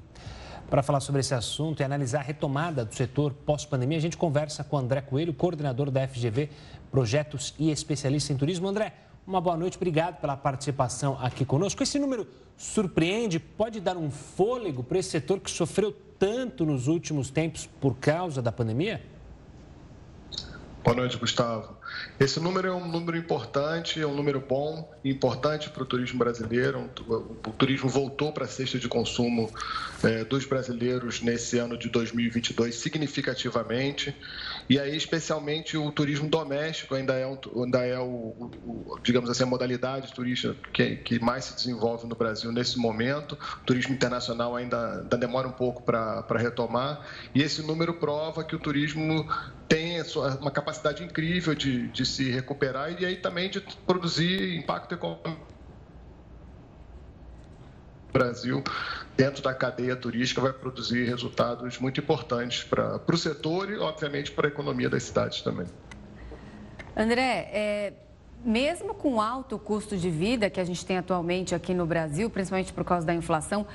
Para falar sobre esse assunto e analisar a retomada do setor pós-pandemia, a gente conversa com André Coelho, coordenador da FGV Projetos e especialista em turismo. André, uma boa noite, obrigado pela participação aqui conosco. Esse número surpreende, pode dar um fôlego para esse setor que sofreu tanto nos últimos tempos por causa da pandemia? Boa noite, Gustavo. Esse número é um número importante, é um número bom, importante para o turismo brasileiro. O turismo voltou para a cesta de consumo é, dos brasileiros nesse ano de 2022 significativamente. E aí, especialmente, o turismo doméstico ainda é, um, ainda é o, o, digamos assim, a modalidade turística que, que, mais se desenvolve no Brasil nesse momento. O turismo internacional ainda, ainda demora um pouco para retomar. E esse número prova que o turismo tem uma capacidade incrível de de, se recuperar e aí também de produzir impacto econômico Brasil dentro da cadeia turística vai produzir resultados muito importantes para o setor e, obviamente, para a economia das cidades também. André, é, mesmo com alto custo de vida que a gente tem atualmente aqui no Brasil, principalmente por causa da inflação,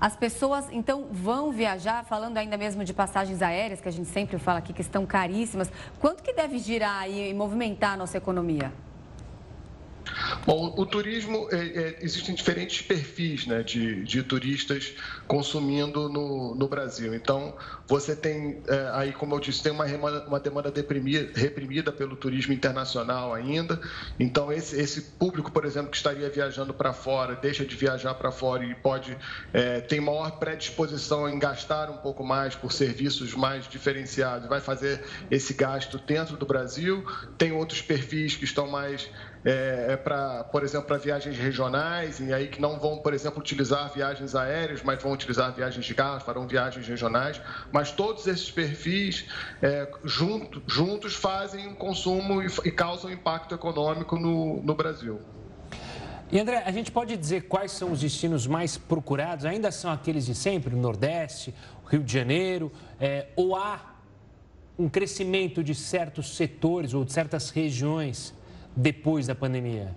as pessoas, então, vão viajar, falando ainda mesmo de passagens aéreas, que a gente sempre fala aqui que estão caríssimas. Quanto que deve girar e movimentar a nossa economia? Bom, o turismo, é, é, existem diferentes perfis né, de, de turistas consumindo no, no Brasil. Então, você tem, é, aí, como eu disse, tem uma, uma demanda deprimida, reprimida pelo turismo internacional ainda. Então, esse, esse público, por exemplo, que estaria viajando para fora, deixa de viajar para fora e pode, é, tem maior predisposição em gastar um pouco mais por serviços mais diferenciados, vai fazer esse gasto dentro do Brasil. Tem outros perfis que estão mais é, é para, por exemplo, para viagens regionais, e aí que não vão, por exemplo, utilizar viagens aéreas, mas vão utilizar viagens de carro, farão viagens regionais. Mas todos esses perfis é, junto, juntos fazem um consumo e, e causam impacto econômico no, no Brasil. E André, a gente pode dizer quais são os destinos mais procurados? Ainda são aqueles de sempre, Nordeste, Rio de Janeiro, é, ou há um crescimento de certos setores ou de certas regiões depois da pandemia?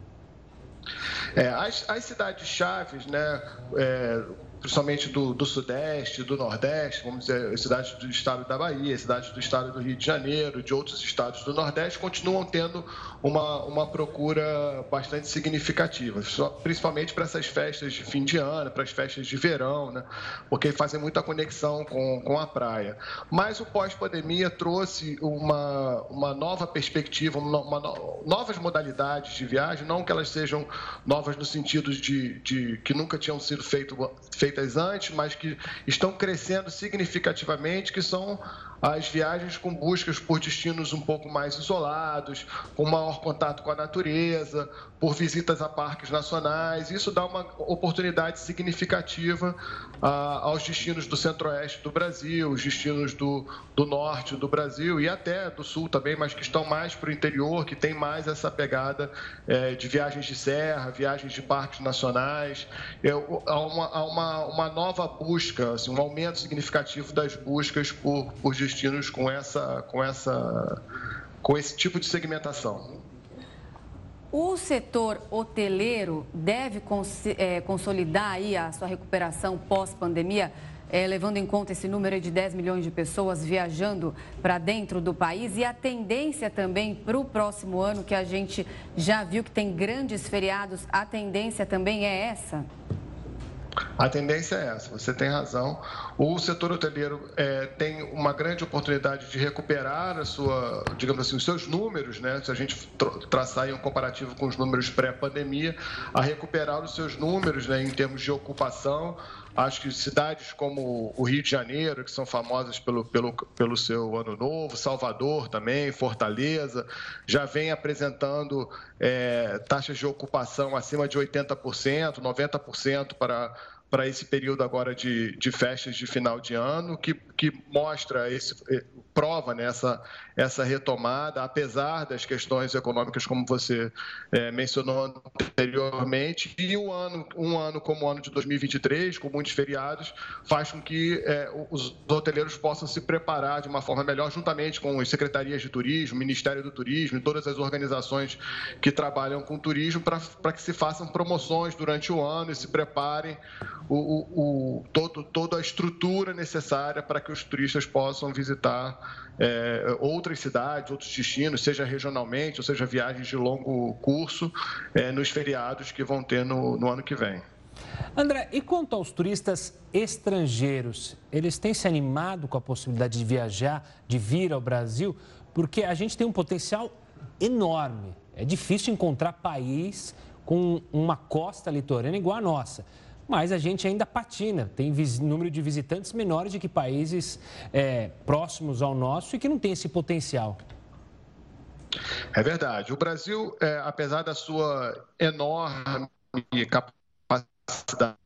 É, as, as cidades chaves, né, é, principalmente do, do, Sudeste, do Nordeste, vamos dizer, cidades do estado da Bahia, cidades do estado do Rio de Janeiro, de outros estados do Nordeste, continuam tendo uma, uma procura bastante significativa, principalmente para essas festas de fim de ano, para as festas de verão, né? porque fazem muita conexão com, com a praia. Mas o pós-pandemia trouxe uma, uma nova perspectiva, uma, uma, novas modalidades de viagem, não que elas sejam novas no sentido de, de que nunca tinham sido feito, feitas antes, mas que estão crescendo significativamente, que são as viagens com buscas por destinos um pouco mais isolados, com maior contato com a natureza, por visitas a parques nacionais. Isso dá uma oportunidade significativa ah, aos destinos do centro-oeste do Brasil, os destinos do, do norte do Brasil e até do sul também, mas que estão mais para o interior, que tem mais essa pegada eh, de viagens de serra, viagens de parques nacionais. Eu, há uma, há uma, uma nova busca, assim, um aumento significativo das buscas por, por destinos destinos com essa, com essa, com esse tipo de segmentação. o setor hoteleiro deve cons é, consolidar aí a sua recuperação pós-pandemia, é, levando em conta esse número de 10 milhões de pessoas viajando para dentro do país e a tendência também para o próximo ano, que a gente já viu que tem grandes feriados, a tendência também é essa? A tendência é essa, você tem razão. O setor hoteleiro é, tem uma grande oportunidade de recuperar a sua, digamos assim, os seus números, né? Se a gente traçar um comparativo com os números pré-pandemia, a recuperar os seus números né, em termos de ocupação. Acho que cidades como o Rio de Janeiro, que são famosas pelo, pelo, pelo seu Ano Novo, Salvador também, Fortaleza, já vem apresentando é, taxas de ocupação acima de 80%, 90% para para esse período agora de, de festas de final de ano, que, que mostra, esse, eh, prova nessa essa retomada, apesar das questões econômicas, como você é, mencionou anteriormente, e um ano, um ano como o ano de 2023, com muitos feriados, faz com que é, os hoteleiros possam se preparar de uma forma melhor, juntamente com as secretarias de turismo, Ministério do Turismo e todas as organizações que trabalham com turismo, para que se façam promoções durante o ano e se preparem o, o, o, todo, toda a estrutura necessária para que os turistas possam visitar é, outras cidades, outros destinos, seja regionalmente, ou seja viagens de longo curso, é, nos feriados que vão ter no, no ano que vem. André, e quanto aos turistas estrangeiros, eles têm se animado com a possibilidade de viajar, de vir ao Brasil? Porque a gente tem um potencial enorme. É difícil encontrar país com uma costa litorânea igual a nossa mas a gente ainda patina. Tem número de visitantes menores de que países é, próximos ao nosso e que não tem esse potencial. É verdade. O Brasil, é, apesar da sua enorme capacidade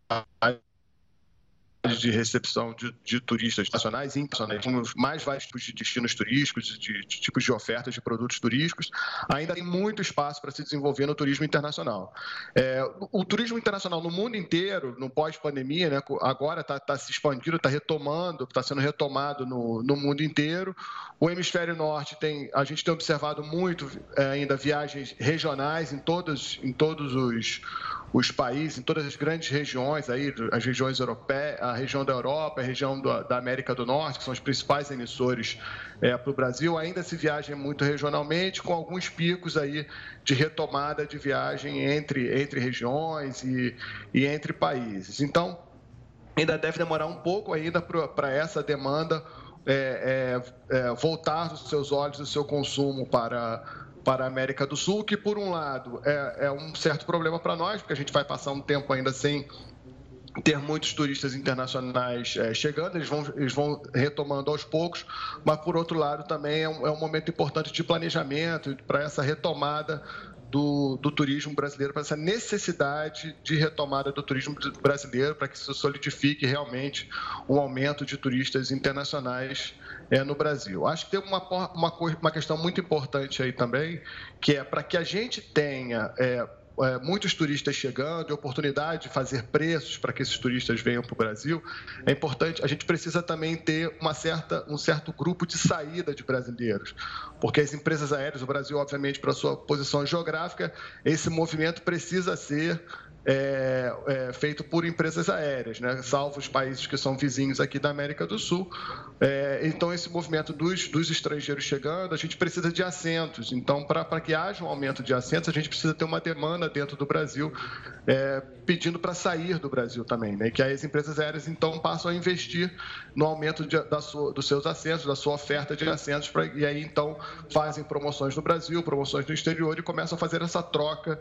de recepção de, de, turistas nacionais e internacionais, temos mais vários tipos de destinos turísticos, de, de, tipos de ofertas de produtos turísticos, ainda tem muito espaço para se desenvolver no turismo internacional. É, o, turismo internacional no mundo inteiro, no pós-pandemia, né, agora está tá se expandindo, está retomando, está sendo retomado no, no mundo inteiro. O hemisfério norte tem, a gente tem observado muito é, ainda viagens regionais em todos, em todos os os países, em todas as grandes regiões, aí, as regiões europeias, região da Europa, a região do, da América do Norte, que são os principais emissores é, para o Brasil, ainda se viaja muito regionalmente, com alguns picos aí de retomada de viagem entre, entre regiões e, e entre países. Então, ainda deve demorar um pouco ainda para essa demanda é, é, é, voltar os seus olhos, o seu consumo para para a América do Sul, que por um lado é, é um certo problema para nós, porque a gente vai passar um tempo ainda sem ter muitos turistas internacionais é, chegando, eles vão, eles vão retomando aos poucos, mas por outro lado também é um, é um momento importante de planejamento para essa retomada do, do, turismo brasileiro, para essa necessidade de retomada do turismo brasileiro, para que se solidifique realmente um aumento de turistas internacionais é, no Brasil. Acho que tem uma, uma, uma questão muito importante aí também, que é para que a gente tenha é, é, muitos turistas chegando oportunidade de fazer preços para que esses turistas venham para o Brasil, é importante, a gente precisa também ter uma certa, um certo grupo de saída de brasileiros, porque as empresas aéreas, o Brasil, obviamente, para sua posição geográfica, esse movimento precisa ser é, é, feito por empresas aéreas, né? salvo os países que são vizinhos aqui da América do Sul. É, então, esse movimento dos, dos, estrangeiros chegando, a gente precisa de assentos. Então, para que haja um aumento de assentos, a gente precisa ter uma demanda dentro do Brasil é, pedindo para sair do Brasil também, né? que as empresas aéreas, então, passam a investir no aumento de, da sua, dos seus assentos, da sua oferta de assentos, pra, e aí, então, fazem promoções no Brasil, promoções no exterior e começam a fazer essa troca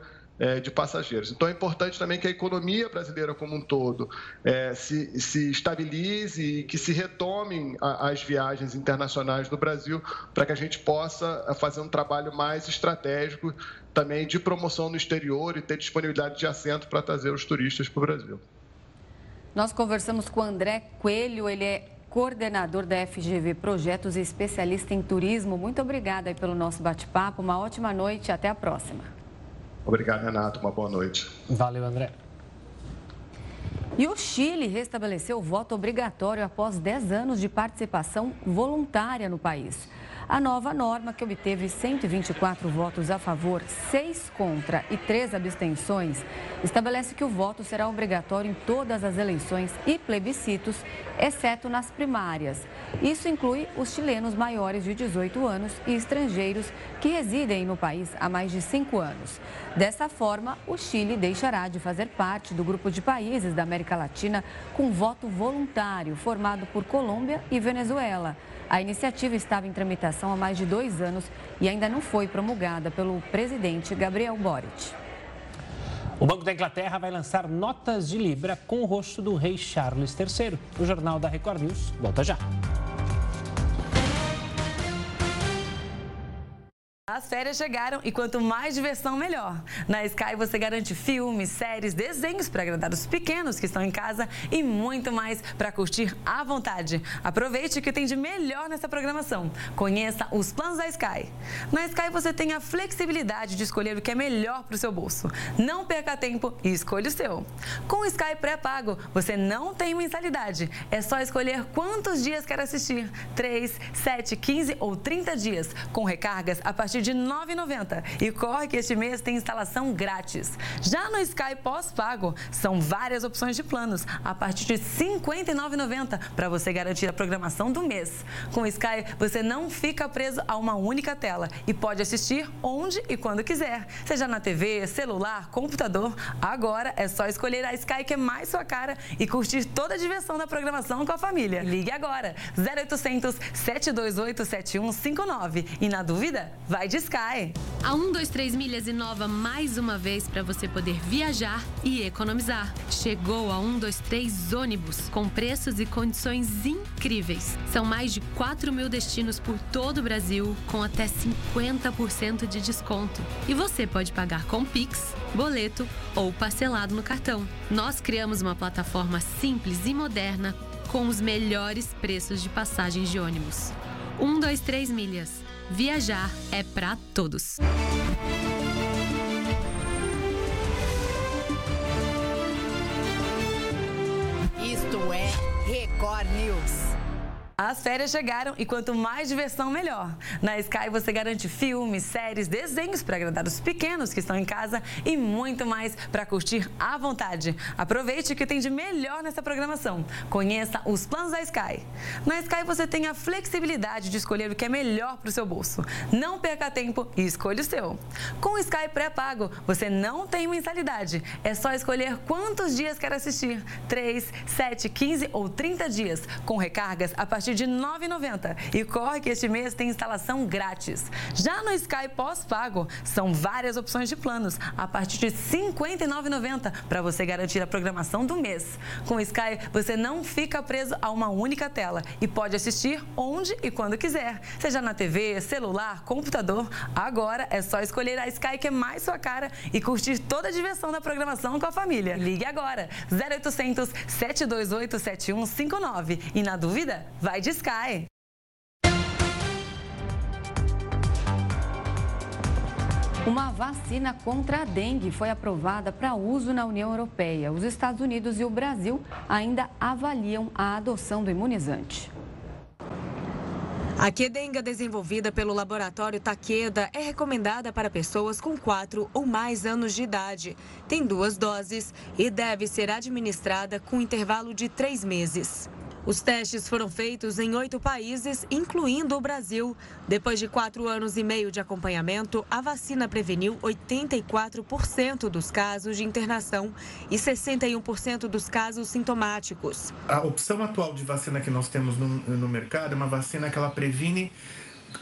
de passageiros. Então é importante também que a economia brasileira como um todo é, se, se estabilize e que se retomem a, as viagens internacionais do Brasil para que a gente possa é, fazer um trabalho mais estratégico também de promoção no exterior e ter disponibilidade de assento para trazer os turistas para o Brasil. Nós conversamos com o André Coelho, ele é coordenador da FGV Projetos e especialista em turismo. Muito obrigada pelo nosso bate-papo, uma ótima noite até a próxima. Obrigado, Renato. Uma boa noite. Valeu, André. E o Chile restabeleceu o voto obrigatório após 10 anos de participação voluntária no país. A nova norma, que obteve 124 votos a favor, 6 contra e 3 abstenções, estabelece que o voto será obrigatório em todas as eleições e plebiscitos, exceto nas primárias. Isso inclui os chilenos maiores de 18 anos e estrangeiros que residem no país há mais de 5 anos. Dessa forma, o Chile deixará de fazer parte do grupo de países da América Latina com voto voluntário, formado por Colômbia e Venezuela. A iniciativa estava em tramitação há mais de dois anos e ainda não foi promulgada pelo presidente Gabriel Boric. O Banco da Inglaterra vai lançar notas de Libra com o rosto do rei Charles III. O Jornal da Record News volta já. As férias chegaram e quanto mais diversão, melhor. Na Sky você garante filmes, séries, desenhos para agradar os pequenos que estão em casa e muito mais para curtir à vontade. Aproveite que tem de melhor nessa programação. Conheça os planos da Sky. Na Sky você tem a flexibilidade de escolher o que é melhor para o seu bolso. Não perca tempo e escolha o seu. Com o Sky pré-pago, você não tem mensalidade. É só escolher quantos dias quer assistir: 3, 7, 15 ou 30 dias, com recargas a partir partir de R$ 9,90. E corre que este mês tem instalação grátis. Já no Sky pós-pago, são várias opções de planos, a partir de R$ 59,90 para você garantir a programação do mês. Com o Sky, você não fica preso a uma única tela e pode assistir onde e quando quiser, seja na TV, celular, computador. Agora é só escolher a Sky que é mais sua cara e curtir toda a diversão da programação com a família. Ligue agora, 0800 728 7159 e na dúvida, vai vai de Sky. A 123 Milhas inova mais uma vez para você poder viajar e economizar. Chegou a 123 ônibus com preços e condições incríveis. São mais de 4 mil destinos por todo o Brasil com até 50% de desconto. E você pode pagar com Pix, boleto ou parcelado no cartão. Nós criamos uma plataforma simples e moderna com os melhores preços de passagens de ônibus. 123 Milhas Viajar é para todos. Isto é Record News. As férias chegaram e quanto mais diversão, melhor. Na Sky você garante filmes, séries, desenhos para agradar os pequenos que estão em casa e muito mais para curtir à vontade. Aproveite o que tem de melhor nessa programação. Conheça os planos da Sky. Na Sky você tem a flexibilidade de escolher o que é melhor para o seu bolso. Não perca tempo e escolha o seu. Com o Sky pré-pago, você não tem mensalidade. É só escolher quantos dias quer assistir: 3, 7, 15 ou 30 dias, com recargas a partir partir de R$ 9,90. E corre que este mês tem instalação grátis. Já no Sky pós-pago, são várias opções de planos, a partir de R$ 59,90 para você garantir a programação do mês. Com o Sky, você não fica preso a uma única tela e pode assistir onde e quando quiser, seja na TV, celular, computador. Agora é só escolher a Sky que é mais sua cara e curtir toda a diversão da programação com a família. Ligue agora, 0800 728 7159 e na dúvida, vai vai de Sky. Uma vacina contra a dengue foi aprovada para uso na União Europeia. Os Estados Unidos e o Brasil ainda avaliam a adoção do imunizante. A quedenga desenvolvida pelo laboratório Takeda é recomendada para pessoas com 4 ou mais anos de idade. Tem duas doses e deve ser administrada com intervalo de três meses. Os testes foram feitos em oito países, incluindo o Brasil. Depois de quatro anos e meio de acompanhamento, a vacina preveniu 84% dos casos de internação e 61% dos casos sintomáticos. A opção atual de vacina que nós temos no, no mercado é uma vacina que ela previne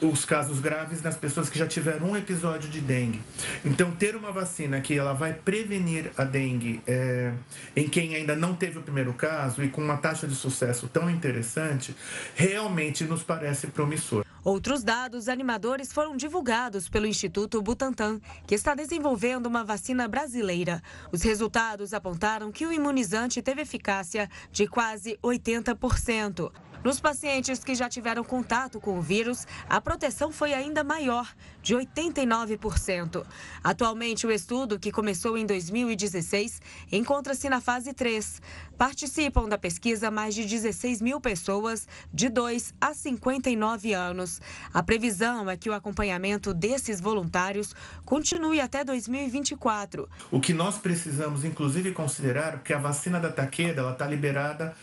os casos graves nas pessoas que já tiveram um episódio de dengue. Então, ter uma vacina que ela vai prevenir a dengue é, em quem ainda não teve o primeiro caso e com uma taxa de sucesso tão interessante, realmente nos parece promissor. Outros dados animadores foram divulgados pelo Instituto Butantan, que está desenvolvendo uma vacina brasileira. Os resultados apontaram que o imunizante teve eficácia de quase 80%. Nos pacientes que já tiveram contato com o vírus, a proteção foi ainda maior, de 89%. Atualmente, o estudo, que começou em 2016, encontra-se na fase 3. Participam da pesquisa mais de 16 mil pessoas de 2 a 59 anos. A previsão é que o acompanhamento desses voluntários continue até 2024. O que nós precisamos, inclusive, considerar que a vacina da Taqueda está liberada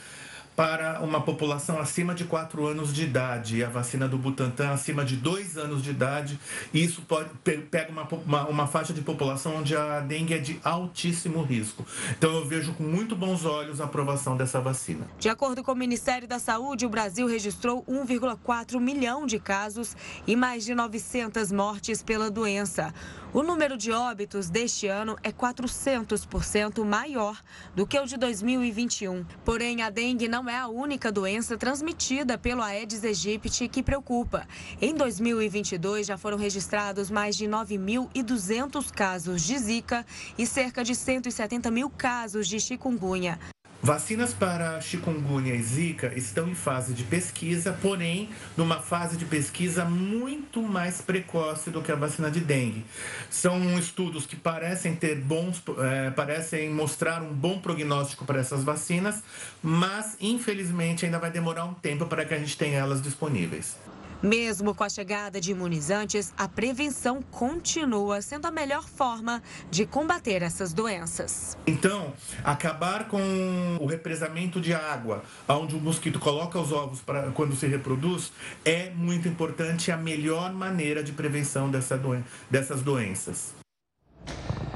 para uma população acima de 4 anos de idade e a vacina do Butantan acima de 2 anos de idade. E isso pode, pega uma, uma, uma, faixa de população onde a dengue é de altíssimo risco. Então eu vejo com muito bons olhos a aprovação dessa vacina. De acordo com o Ministério da Saúde, o Brasil registrou 1,4 milhão de casos e mais de 900 mortes pela doença. O número de óbitos deste ano é 400% maior do que o de 2021. Porém, a dengue não é a única doença transmitida pelo Aedes aegypti que preocupa. Em 2022, já foram registrados mais de 9.200 casos de Zika e cerca de 170 mil casos de chikungunya. Vacinas para chikungunya e zika estão em fase de pesquisa, porém numa fase de pesquisa muito mais precoce do que a vacina de dengue. São estudos que parecem ter bons, é, parecem mostrar um bom prognóstico para essas vacinas, mas infelizmente ainda vai demorar um tempo para que a gente tenha elas disponíveis. Mesmo com a chegada de imunizantes, a prevenção continua sendo a melhor forma de combater essas doenças. Então, acabar com o represamento de água, onde o mosquito coloca os ovos para quando se reproduz, é muito importante a melhor maneira de prevenção dessa doen dessas doenças.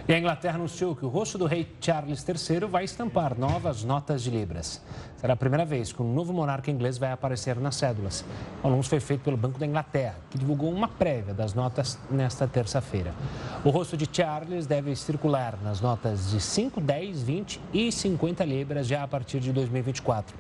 E a Inglaterra anunciou que o rosto do rei Charles III vai estampar novas notas de libras. Será a primeira vez que um novo monarca inglês vai aparecer nas cédulas. O anúncio foi feito pelo Banco da Inglaterra, que divulgou uma prévia das notas nesta terça-feira. O rosto de Charles deve circular nas notas de 5, 10, 20 e 50 libras já a partir de 2024.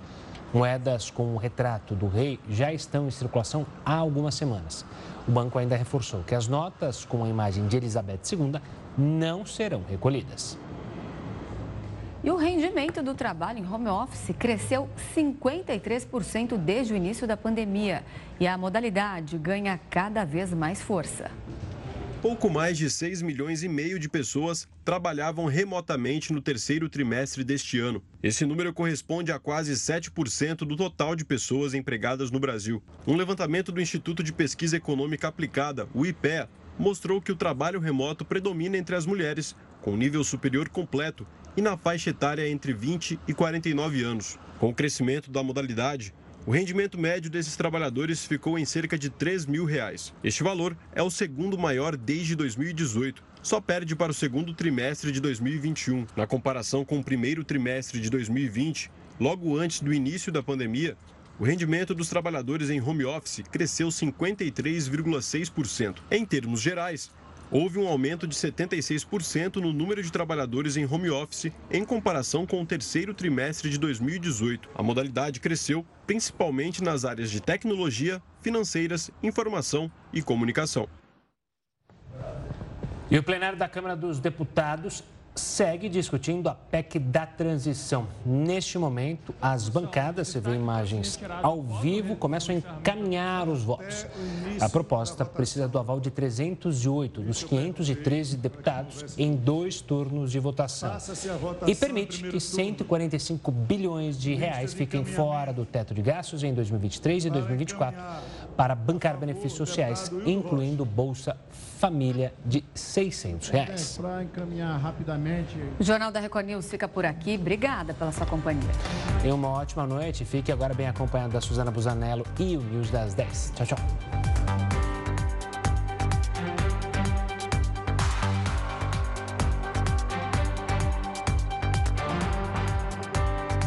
Moedas com o retrato do rei já estão em circulação há algumas semanas. O banco ainda reforçou que as notas com a imagem de Elizabeth II não serão recolhidas. E o rendimento do trabalho em home office cresceu 53% desde o início da pandemia. E a modalidade ganha cada vez mais força. Pouco mais de 6 milhões e meio de pessoas trabalhavam remotamente no terceiro trimestre deste ano. Esse número corresponde a quase 7% do total de pessoas empregadas no Brasil. Um levantamento do Instituto de Pesquisa Econômica Aplicada, o IPEA, mostrou que o trabalho remoto predomina entre as mulheres, com nível superior completo e na faixa etária entre 20 e 49 anos. Com o crescimento da modalidade, o rendimento médio desses trabalhadores ficou em cerca de 3 mil reais. Este valor é o segundo maior desde 2018. Só perde para o segundo trimestre de 2021. Na comparação com o primeiro trimestre de 2020, logo antes do início da pandemia, o rendimento dos trabalhadores em home office cresceu 53,6%. Em termos gerais, houve um aumento de 76% no número de trabalhadores em home office em comparação com o terceiro trimestre de 2018. A modalidade cresceu principalmente nas áreas de tecnologia, financeiras, informação e comunicação. E o plenário da Câmara dos Deputados segue discutindo a PEC da transição. Neste momento, as bancadas, se vê imagens ao vivo, começam a encaminhar os votos. A proposta precisa do aval de 308 dos 513 deputados em dois turnos de votação e permite que 145 bilhões de reais fiquem fora do teto de gastos em 2023 e 2024 para bancar benefícios sociais, incluindo Bolsa de 600 reais. Para encaminhar rapidamente. O Jornal da Record News fica por aqui. Obrigada pela sua companhia. Tenha uma ótima noite. Fique agora bem acompanhado da Suzana Busanello e o News das 10. Tchau, tchau.